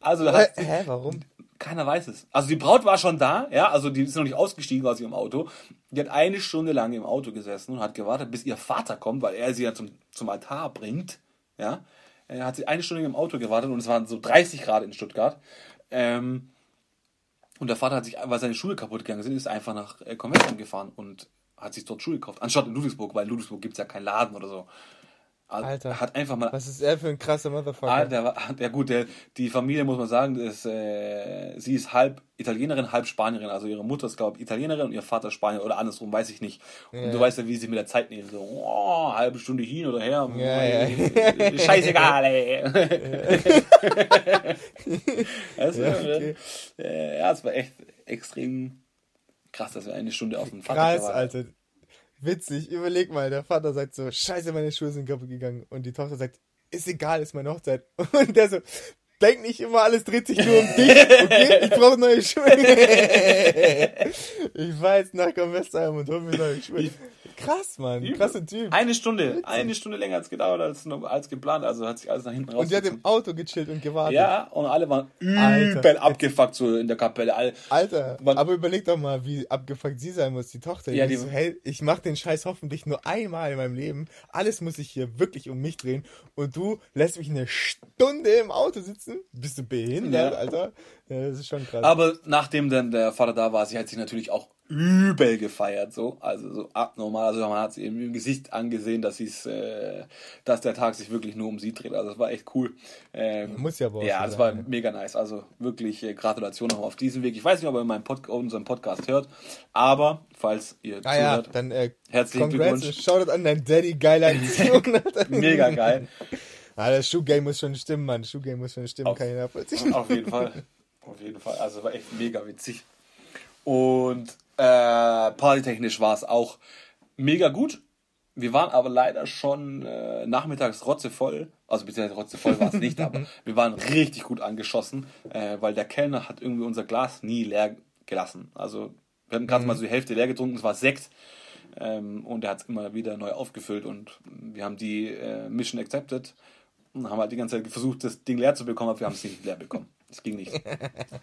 B: Also
A: hä, warum?
B: Keiner weiß es. Also die Braut war schon da, ja, also die ist noch nicht ausgestiegen aus ihrem Auto. Die hat eine Stunde lang im Auto gesessen und hat gewartet, bis ihr Vater kommt, weil er sie ja zum, zum Altar bringt. Ja, er hat sie eine Stunde im Auto gewartet und es waren so 30 Grad in Stuttgart. Ähm, und der Vater hat sich, weil seine Schuhe kaputt gegangen sind, ist einfach nach äh, Convention gefahren und hat sich dort Schuhe gekauft. Anstatt in Ludwigsburg, weil in Ludwigsburg gibt es ja keinen Laden oder so.
A: Alter.
B: Er hat einfach mal
A: Was ist er für ein krasser Motherfucker?
B: War, ja gut, der, die Familie muss man sagen, ist, äh, sie ist halb Italienerin, halb Spanierin. Also ihre Mutter ist, glaube ich, Italienerin und ihr Vater Spanier oder andersrum, weiß ich nicht. Und
A: Ja.
B: du weißt ja, wie sie mit der Zeit nehmen. So, oh, halbe Stunde hin oder her.
A: Ja, ja. *laughs*
B: Scheißegal, ey. *laughs* weißt du,
A: Ja, okay.
B: äh, ja, es war echt extrem krass, dass wir eine Stunde auf dem Vater
A: Krass,
B: waren.
A: Alter. Witzig, überleg mal, der Vater sagt so, scheiße, meine Schuhe sind kaputt gegangen. Und die Tochter sagt, ist egal, ist meine Hochzeit. *laughs* Und der so, denk nicht immer, alles dreht sich nur um dich, okay? Ich brauche neue Schuhe. *laughs* ich fahr jetzt nach Convestheim und hol mir neue Schuhe. Krass, Mann, krasser Typ.
B: Eine Stunde, eine Stunde länger als gedauert als, als geplant, also hat sich alles nach hinten raus.
A: Und die hat im Auto gechillt und gewartet.
B: Ja, und alle waren
A: Alter.
B: übel abgefuckt so in der Kapelle. Alle,
A: Alter, aber überleg doch mal, wie abgefuckt sie sein muss, die Tochter.
B: Ja,
A: die
B: die-
A: so, hey, ich mach den Scheiß hoffentlich nur einmal in meinem Leben. Alles muss sich hier wirklich um mich drehen. Und du lässt mich eine Stunde im Auto sitzen? Bist du behindert,
B: Ja.
A: Alter? Ja, das ist schon krass.
B: aber nachdem dann der Vater da war, sie hat sich natürlich auch übel gefeiert, so, also so abnormal. Also man hat sie im Gesicht angesehen, dass sie's, äh, dass der Tag sich wirklich nur um sie dreht. Also das war echt cool. Ähm,
A: Muss ja auch
B: Ja, das war
A: sein, ne?
B: mega nice. Also wirklich äh, Gratulation noch auf diesem Weg. Ich weiß nicht, ob ihr meinen Pod unseren Podcast hört, aber falls ihr
A: ah ja,
B: zuhört,
A: dann äh,
B: Herzlichen
A: congrats
B: Glückwunsch.
A: Shoutout an dein Daddy, geile Aktion. Alter.
B: mega geil. *laughs*
A: Ah, das Schuhgame muss schon stimmen, Mann. Schuhgame muss schon stimmen,
B: Auf-
A: kann ich nachvollziehen.
B: Auf jeden Fall. *laughs* Auf jeden Fall. Also war echt mega witzig. Und äh, partytechnisch war es auch mega gut. Wir waren aber leider schon äh, nachmittags rotzevoll. Also beziehungsweise rotzevoll war es nicht, aber *laughs* wir waren richtig gut angeschossen, äh, weil der Kellner hat irgendwie unser Glas nie leer gelassen. Also wir hatten gerade mal so die Hälfte leer getrunken, es war Sekt. Ähm, und er hat es immer wieder neu aufgefüllt und wir haben die äh, Mission accepted und haben halt die ganze Zeit versucht, das Ding leer zu bekommen, aber wir haben es nicht leer bekommen. Das ging nicht. *laughs*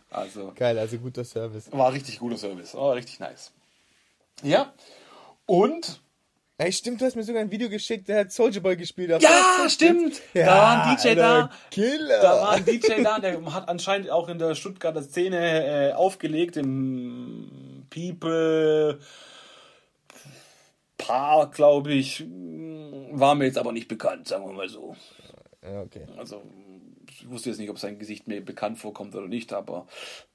B: Also.
A: Geil, also guter Service.
B: War richtig guter Service. War richtig nice. Ja. Und.
A: Ey, stimmt, du hast mir sogar ein Video geschickt, der hat Soldier Boy gespielt.
B: Ja, stimmt.
A: Ja,
B: da war ein DJ
A: Alter,
B: da.
A: Killer.
B: Da war ein DJ da, der *laughs* hat anscheinend auch in der Stuttgarter Szene äh, aufgelegt, im People Park, glaube ich. War mir jetzt aber nicht bekannt, sagen wir mal so.
A: Ja, okay.
B: Also, ich wusste jetzt nicht, ob sein Gesicht mir bekannt vorkommt oder nicht, aber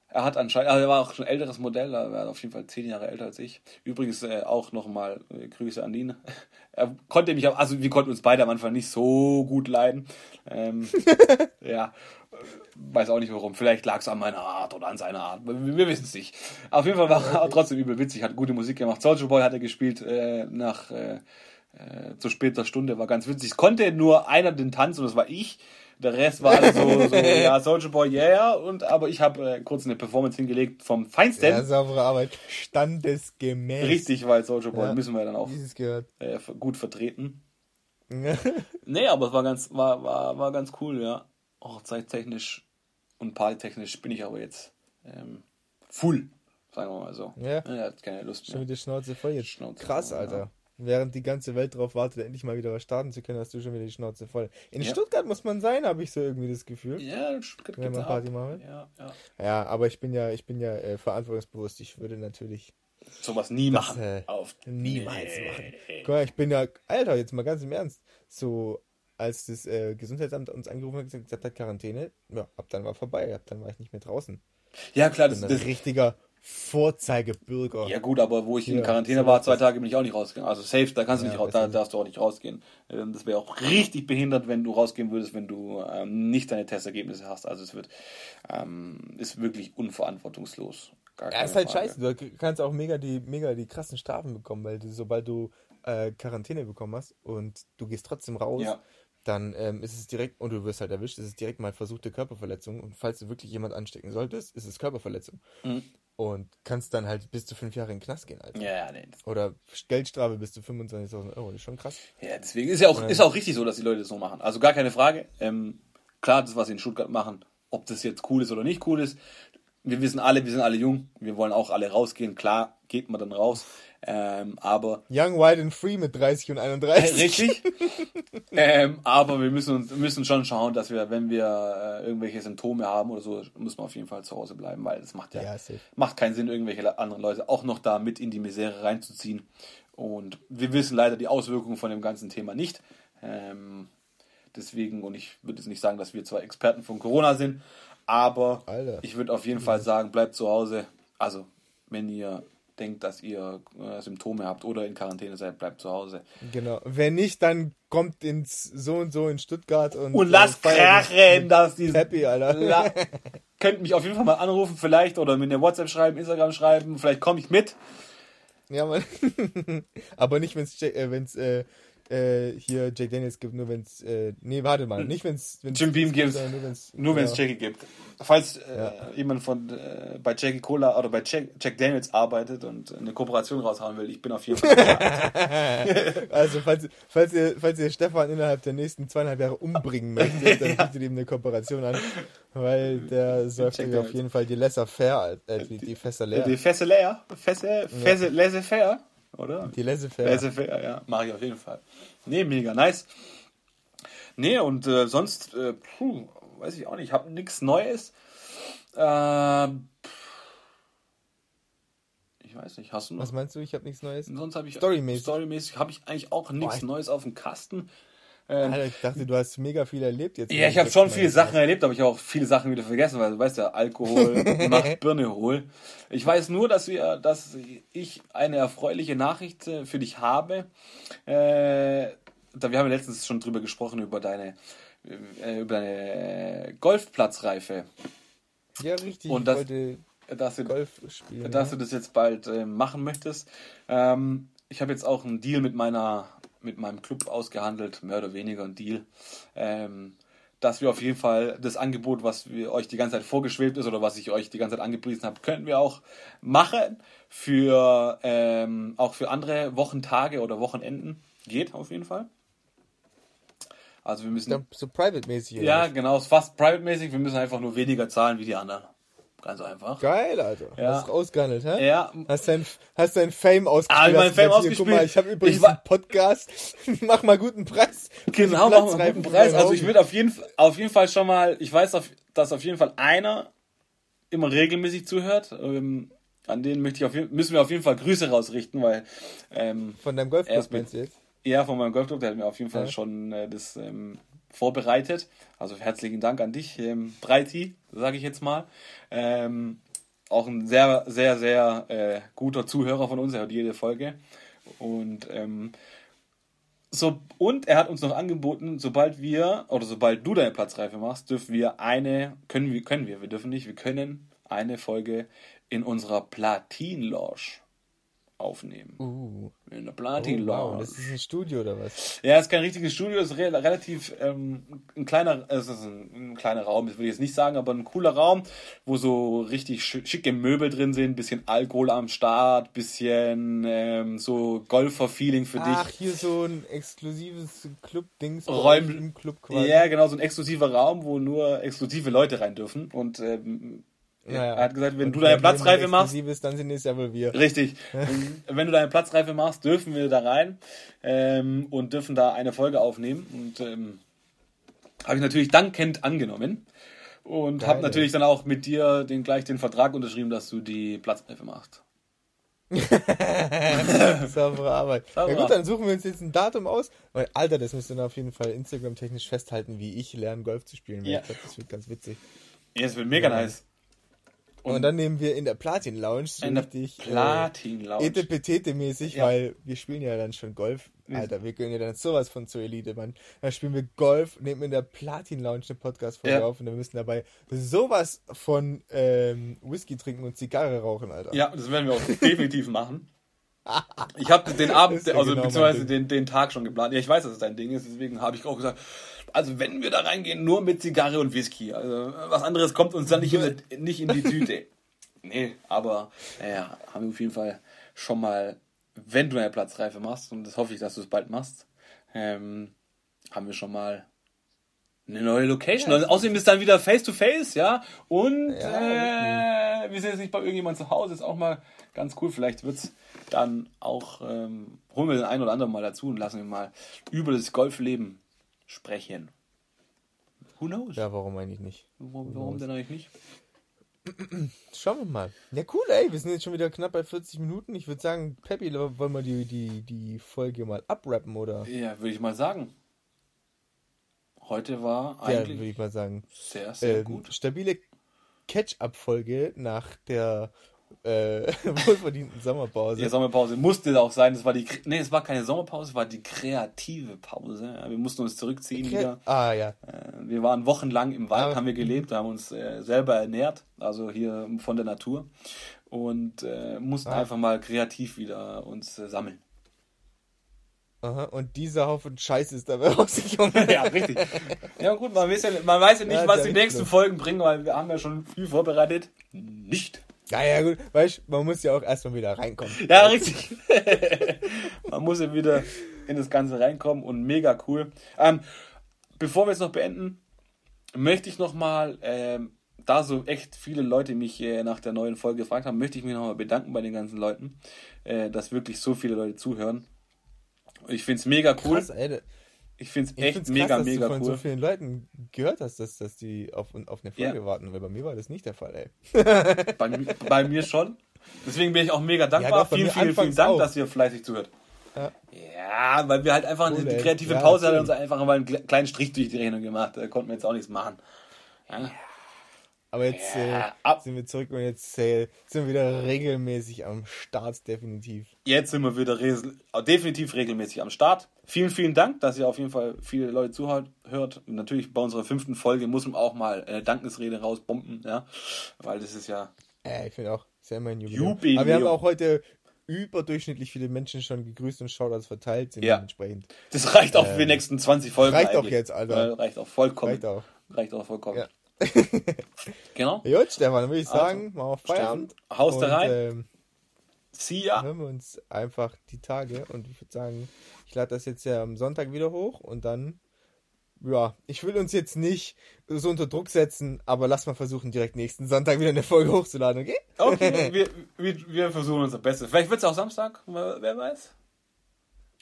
B: er hat anscheinend, also er war auch schon ein älteres Modell, er war auf jeden Fall zehn Jahre älter als ich. Übrigens äh, auch nochmal äh, Grüße an ihn. *laughs* Er konnte mich, auch- also wir konnten uns beide am Anfang nicht so gut leiden. Ähm, *laughs* ja, weiß auch nicht warum. Vielleicht lag es an meiner Art oder an seiner Art. Wir, wir wissen es nicht. Auf jeden Fall war er trotzdem übel witzig, hat gute Musik gemacht. Soldier Boy hat er gespielt äh, nach äh, äh, zu später Stunde, war ganz witzig. Es konnte nur einer den Tanz und das war ich. Der Rest war alles so, *laughs* so ja, Soldier Boy, yeah. Und, aber ich habe äh, kurz eine Performance hingelegt vom Feinsten.
A: Ja, saubere Arbeit. Standesgemäß.
B: Richtig, weil Soldier Boy
A: Ja.
B: müssen wir dann auch äh, gut vertreten. *laughs* Nee, aber es war ganz, war, war, war ganz cool, ja. Hochzeittechnisch und partytechnisch bin ich aber jetzt ähm, full, sagen wir mal so.
A: Ja.
B: Er hat keine Lust
A: Schon
B: mehr.
A: wieder Schnauze voll jetzt.
B: Schnauze
A: Krass,
B: voll,
A: Alter.
B: ja.
A: Während die ganze Welt darauf wartet, endlich mal wieder was starten zu können, hast du schon wieder die Schnauze voll. In
B: Ja.
A: Stuttgart muss man sein, habe ich so irgendwie das Gefühl.
B: Ja, in Stuttgart
A: Wenn man. Party machen.
B: Ja, ja.
A: Ja, aber ich bin ja, ich bin ja äh, verantwortungsbewusst. Ich würde natürlich
B: Sowas nie
A: Das,
B: machen.
A: äh,
B: Auf
A: niemals
B: Nee.
A: machen. Guck mal, ich bin ja, Alter, jetzt mal ganz im Ernst. So, als das äh, Gesundheitsamt uns angerufen hat und gesagt hat, Quarantäne, ja, ab dann war vorbei, ab dann war ich nicht mehr draußen.
B: Ja, klar, das,
A: bin ein
B: das,
A: richtiger Vorzeigebürger.
B: Ja gut, aber wo ich in
A: Ja,
B: Quarantäne
A: so
B: war, zwei. Tage bin ich auch nicht rausgegangen. Also safe, da kannst du
A: Ja,
B: nicht raus, da darfst du auch nicht rausgehen. Ähm, Das wäre auch richtig behindert, wenn du rausgehen würdest, wenn du ähm, nicht deine Testergebnisse hast. Also es wird ähm, ist wirklich unverantwortungslos. Gar
A: Ja, ist halt
B: Frage.
A: scheiße. Du kannst auch mega die, mega die krassen Strafen bekommen, weil du, sobald du äh, Quarantäne bekommen hast und du gehst trotzdem raus,
B: Ja.
A: dann ähm, ist es direkt, und du wirst halt erwischt, ist es direkt mal versuchte Körperverletzung. Und falls du wirklich jemand anstecken solltest, ist es Körperverletzung.
B: Mhm.
A: Und kannst dann halt bis zu fünf Jahre in den Knast gehen, Alter.
B: Ja, ja, nee.
A: Oder Geldstrafe bis zu 25.000 Euro. Das ist schon krass.
B: Ja, deswegen ist ja auch, ist auch richtig so, dass die Leute das so machen. Also gar keine Frage. Ähm, klar, das, was sie in Stuttgart machen, ob das jetzt cool ist oder nicht cool ist. Wir wissen alle, wir sind alle jung, wir wollen auch alle rausgehen. Klar, geht man dann raus. Ähm, aber
A: Young, Wild and Free mit 30 und 31.
B: Richtig. *laughs* ähm, aber wir müssen, uns, müssen schon schauen, dass wir, wenn wir äh, irgendwelche Symptome haben oder so, müssen wir auf jeden Fall zu Hause bleiben, weil das macht ja,
A: Ja,
B: macht keinen Sinn, irgendwelche anderen Leute auch noch da mit in die Misere reinzuziehen. Und wir wissen leider die Auswirkungen von dem ganzen Thema nicht. Ähm, deswegen, und ich würde jetzt nicht sagen, dass wir zwar Experten von Corona sind, aber
A: Alter.
B: ich würde auf jeden Fall sagen, bleibt zu Hause. Also, wenn ihr denkt, dass ihr äh, Symptome habt oder in Quarantäne seid, bleibt zu Hause.
A: Genau. Wenn nicht, dann kommt ins so und so in Stuttgart und,
B: Und lasst
A: äh,
B: krachen, dass die
A: Happy, Alter.
B: La *laughs* könnt mich auf jeden Fall mal anrufen, vielleicht, oder mir eine WhatsApp schreiben, Instagram schreiben, vielleicht komme ich mit.
A: Ja, Mann. *laughs* Aber nicht, wenn es äh, wenn's, äh, äh, hier Jack Daniels gibt, nur wenn es. Äh, nee, warte mal. Nicht, wenn es.
B: Jim Beam gibt.
A: sondern Nur wenn es.
B: Nur wenn es Jackie gibt. Falls äh,
A: Ja.
B: jemand von äh, bei Jackie Cola oder bei Jack, Jack Daniels arbeitet und eine Kooperation raushauen will, ich bin auf jeden Fall. *laughs*
A: Also, falls, falls, ihr, falls ihr Stefan innerhalb der nächsten zweieinhalb Jahre umbringen *laughs* möchtet, dann bietet ihm eine Kooperation an. Weil der säuft euch auf jeden Fall die Lesser fair, äh, die, die Fässer leer.
B: die Fesse leer, Fesse, Fesse, laissez-faire, oder?
A: Die Laissez fair.
B: Laissez-faire, ja, mache ich auf jeden Fall. Nee, mega nice. Nee, und äh, sonst, äh, puh, weiß ich auch nicht, ich habe nichts Neues. Ähm, ich weiß nicht, hast du noch?
A: Was meinst du? Ich habe nichts Neues.
B: Sonst habe ich
A: Storymäßig.
B: Storymäßig habe ich eigentlich auch nichts Neues auf dem Kasten. Ähm,
A: Alter, ich dachte, du hast mega viel erlebt jetzt.
B: ja, ich habe schon viele Sachen erlebt, aber ich habe auch viele Sachen wieder vergessen, weil du weißt ja, Alkohol *laughs* macht Birne hohl. Ich weiß nur, dass wir, dass ich eine erfreuliche Nachricht äh, für dich habe. Äh, da, wir haben ja letztens schon drüber gesprochen über deine äh, über deine Golfplatzreife,
A: Ja, richtig.
B: Und das- dass du, dass du das jetzt bald äh, machen möchtest. Ähm, ich habe jetzt auch einen Deal mit meiner mit meinem Club ausgehandelt, mehr oder weniger ein Deal. Ähm, dass wir auf jeden Fall das Angebot, was wir euch die ganze Zeit vorgeschwebt ist oder was ich euch die ganze Zeit angepriesen habe, könnten wir auch machen für ähm, auch für andere Wochentage oder Wochenenden. Geht auf jeden Fall. Also wir müssen.
A: So private-mäßig.
B: Ja, genau, fast private-mäßig. Wir müssen einfach nur weniger zahlen wie die anderen. Ganz einfach.
A: Geil, Alter.
B: Ja.
A: Hast du ausgehandelt, hä?
B: Ja,
A: Hast dein, hast dein Fame ausgespielt?
B: Ah, mein
A: Hast
B: Fame
A: hier, Guck
B: ausgespielt.
A: mal, ich habe übrigens
B: Ich
A: einen Podcast. *laughs* Mach mal guten Preis.
B: Genau, einen
A: Platzreifen
B: guten Preis. Also ich würde auf jeden, Fall- auf jeden Fall schon mal, ich weiß, dass auf jeden Fall einer immer regelmäßig zuhört. Ähm, an den möchte ich auf jeden, müssen wir auf jeden Fall Grüße rausrichten, weil ähm,
A: Von deinem Golfclub meinst du jetzt?
B: er von meinem Golfclub, der hat mir auf jeden Fall
A: Ja.
B: schon äh, das ähm, vorbereitet. Also herzlichen Dank an dich, ähm, Breiti, sage ich jetzt mal. Ähm, auch ein sehr, sehr, sehr äh, guter Zuhörer von uns, er hört jede Folge. Und ähm, so, und er hat uns noch angeboten, sobald wir, oder sobald du deine Platzreife machst, dürfen wir eine, können wir, können wir, wir dürfen nicht, wir können eine Folge in unserer Platin-Lounge aufnehmen.
A: Uh.
B: In der
A: Oh,
B: Platin-Lounge.
A: wow, das ist ein Studio oder was?
B: Ja, es ist kein richtiges Studio, es ist re relativ ähm, ein kleiner, es ist ein, ein kleiner Raum, das würde ich jetzt nicht sagen, aber ein cooler Raum, wo so richtig sch schicke Möbel drin sind, bisschen Alkohol am Start, bisschen ähm, so Golfer-Feeling für
A: Ach,
B: dich.
A: hier so ein exklusives Club-Dings
B: Räum-
A: im Club quasi.
B: Ja, genau, so ein exklusiver Raum, wo nur exklusive Leute rein dürfen. Und ähm,
A: Naja.
B: er hat gesagt, wenn
A: Und
B: du deine
A: wenn
B: Platzreife machst,
A: ist, dann sind es ja wohl wir.
B: Richtig. *laughs* Wenn du deine Platzreife machst, dürfen wir da rein ähm, und dürfen da eine Folge aufnehmen. Und ähm, habe ich natürlich dankend angenommen. Und habe natürlich dann auch mit dir den, gleich den Vertrag unterschrieben, dass du die Platzreife machst. *laughs*
A: Saubere Arbeit.
B: Saubere
A: ja gut, dann suchen wir uns jetzt ein Datum aus. Weil, Alter, das müsst ihr auf jeden Fall Instagram-technisch festhalten, wie ich lerne, Golf zu spielen.
B: Ja.
A: Ich glaube, das wird ganz witzig.
B: Ja, es wird mega
A: Ja.
B: nice.
A: Und, dann nehmen wir in der Platin-Lounge so
B: in
A: richtig
B: Platin-Lounge.
A: äh, Etepetete-mäßig,
B: Ja.
A: weil wir spielen ja dann schon Golf. Alter, wir gehen ja dann sowas von zur Elite, Mann. Dann spielen wir Golf, nehmen in der Platin-Lounge eine Podcast-Folge
B: Ja.
A: auf und wir müssen dabei sowas von ähm, Whisky trinken und Zigarre rauchen, Alter.
B: Ja, das werden wir auch *laughs* definitiv machen. Ich habe den Abend,
A: ja
B: also
A: genau
B: beziehungsweise den, den Tag schon geplant. Ja, ich weiß, dass es dein Ding ist, deswegen habe ich auch gesagt, also wenn wir da reingehen, nur mit Zigarre und Whisky. Also was anderes kommt uns dann nicht in, die- nicht in die Tüte. *laughs* nee, aber naja, haben wir auf jeden Fall schon mal, wenn du eine Platzreife machst, und das hoffe ich, dass du es bald machst, ähm, haben wir schon mal eine neue Location.
A: Ja,
B: und außerdem ist dann wieder Face to Face, ja. Und
A: Ja,
B: äh, wir sind jetzt nicht bei irgendjemand zu Hause, ist auch mal ganz cool. Vielleicht wird's dann auch, ähm, holen wir den einen oder anderen mal dazu und lassen wir mal über das Golfleben sprechen. Who knows?
A: Ja, warum eigentlich nicht?
B: Warum, warum denn eigentlich nicht? *clears throat*
A: Schauen wir mal. Ja, cool, ey. Wir sind jetzt schon wieder knapp bei 40 Minuten. Ich würde sagen, Peppi, wollen wir die, die, die Folge mal abrappen, oder?
B: Ja, würde ich mal sagen. Heute war
A: Ja,
B: eigentlich
A: würde ich mal sagen.
B: sehr, sehr
A: Ähm,
B: gut.
A: stabile Catch-up-Folge nach der äh, *laughs* wohlverdienten Sommerpause.
B: Die Sommerpause musste auch sein. Das war die, Kre- nee, es war keine Sommerpause, es war die kreative Pause. Wir mussten uns zurückziehen wieder.
A: ah, ja.
B: Äh, Wir waren wochenlang im Wald,
A: Aber-
B: haben wir gelebt, haben uns äh, selber ernährt, also hier von der Natur und äh, mussten
A: Ah.
B: einfach mal kreativ wieder uns äh, sammeln.
A: Aha. Und dieser Haufen Scheiß ist dabei *laughs* rausgekommen. *laughs*
B: ja, richtig. Ja gut, man weiß ja, man weiß ja nicht,
A: Ja,
B: was die nächsten. Folgen bringen, weil wir haben ja schon viel vorbereitet. Nicht.
A: Ja, ja, gut. Weißt du, man muss ja auch erstmal wieder reinkommen.
B: Ja, richtig. *laughs* Man muss ja wieder in das Ganze reinkommen und mega cool. Ähm, bevor wir jetzt noch beenden, möchte ich nochmal, ähm, da so echt viele Leute mich äh, nach der neuen Folge gefragt haben, möchte ich mich nochmal bedanken bei den ganzen Leuten, äh, dass wirklich so viele Leute zuhören. Ich finde es mega cool.
A: Krass, ey.
B: Ich finde es echt mega,
A: krass, dass
B: mega
A: du von
B: cool.
A: so vielen Leuten gehört hast, dass, dass die auf, auf eine Folge
B: Ja.
A: warten, weil bei mir war das nicht der Fall, ey. *laughs*
B: Bei, bei mir schon. Deswegen bin ich auch mega dankbar.
A: doch, bei
B: vielen, vielen, vielen Dank,
A: auch.
B: dass ihr fleißig zuhört.
A: Ja.
B: Ja, weil wir halt einfach
A: Cool,
B: die
A: ey.
B: kreative
A: Ja,
B: Pause hat
A: natürlich.
B: uns einfach mal einen kle- kleinen Strich durch die Rechnung gemacht. Da konnten wir jetzt auch nichts machen. Ja.
A: Aber jetzt
B: Ja,
A: äh, sind wir zurück und jetzt äh, sind wir wieder regelmäßig am Start, definitiv.
B: Jetzt sind wir wieder res definitiv regelmäßig am Start. Vielen, vielen Dank, dass ihr auf jeden Fall viele Leute zuhört. Hört. Natürlich bei unserer fünften Folge muss man auch mal eine Dankesrede rausbomben, ja. Weil das ist ja.
A: Äh, ich finde auch, sehr mein Jubiläum.
B: Jubiläum.
A: Aber wir haben auch heute überdurchschnittlich viele Menschen schon gegrüßt und Shoutouts verteilt, sind
B: Ja.
A: dementsprechend.
B: Das reicht auch für die nächsten 20 Folgen.
A: Ähm, reicht auch
B: eigentlich.
A: jetzt, Alter.
B: Äh, reicht auch vollkommen.
A: Reicht auch.
B: Reicht auch vollkommen.
A: Ja. *laughs*
B: Genau.
A: Gut, Stefan, dann würde ich
B: Also,
A: sagen, machen wir Feierabend.
B: Steffen, haust da rein.
A: Ähm,
B: See ya.
A: hören wir uns einfach die Tage und ich würde sagen, ich lade das jetzt ja am Sonntag wieder hoch und dann ja, ich will uns jetzt nicht so unter Druck setzen, aber lass mal versuchen, direkt nächsten Sonntag wieder eine Folge hochzuladen, okay?
B: Okay, *laughs* wir, wir, wir versuchen unser Bestes. Vielleicht wird es auch Samstag, wer weiß.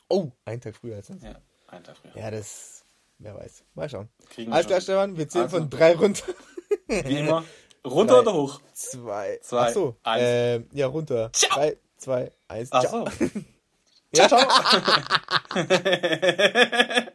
A: Oh, einen Tag früher als sonst.
B: Ja, einen Tag früher.
A: Ja, das, wer weiß. Mal schauen.
B: Kriegen
A: Alles klar. Stefan, wir zählen
B: Also.
A: von drei runter. *laughs*
B: Wie immer. Runter
A: Drei.
B: oder hoch?
A: Zwei.
B: Zwei,
A: Ach so,
B: eins.
A: ähm, ja, runter.
B: Ciao.
A: Drei, zwei, eins,
B: Ach
A: ciao.
B: so. *laughs*
A: Ja.
B: Ciao, ciao. *laughs*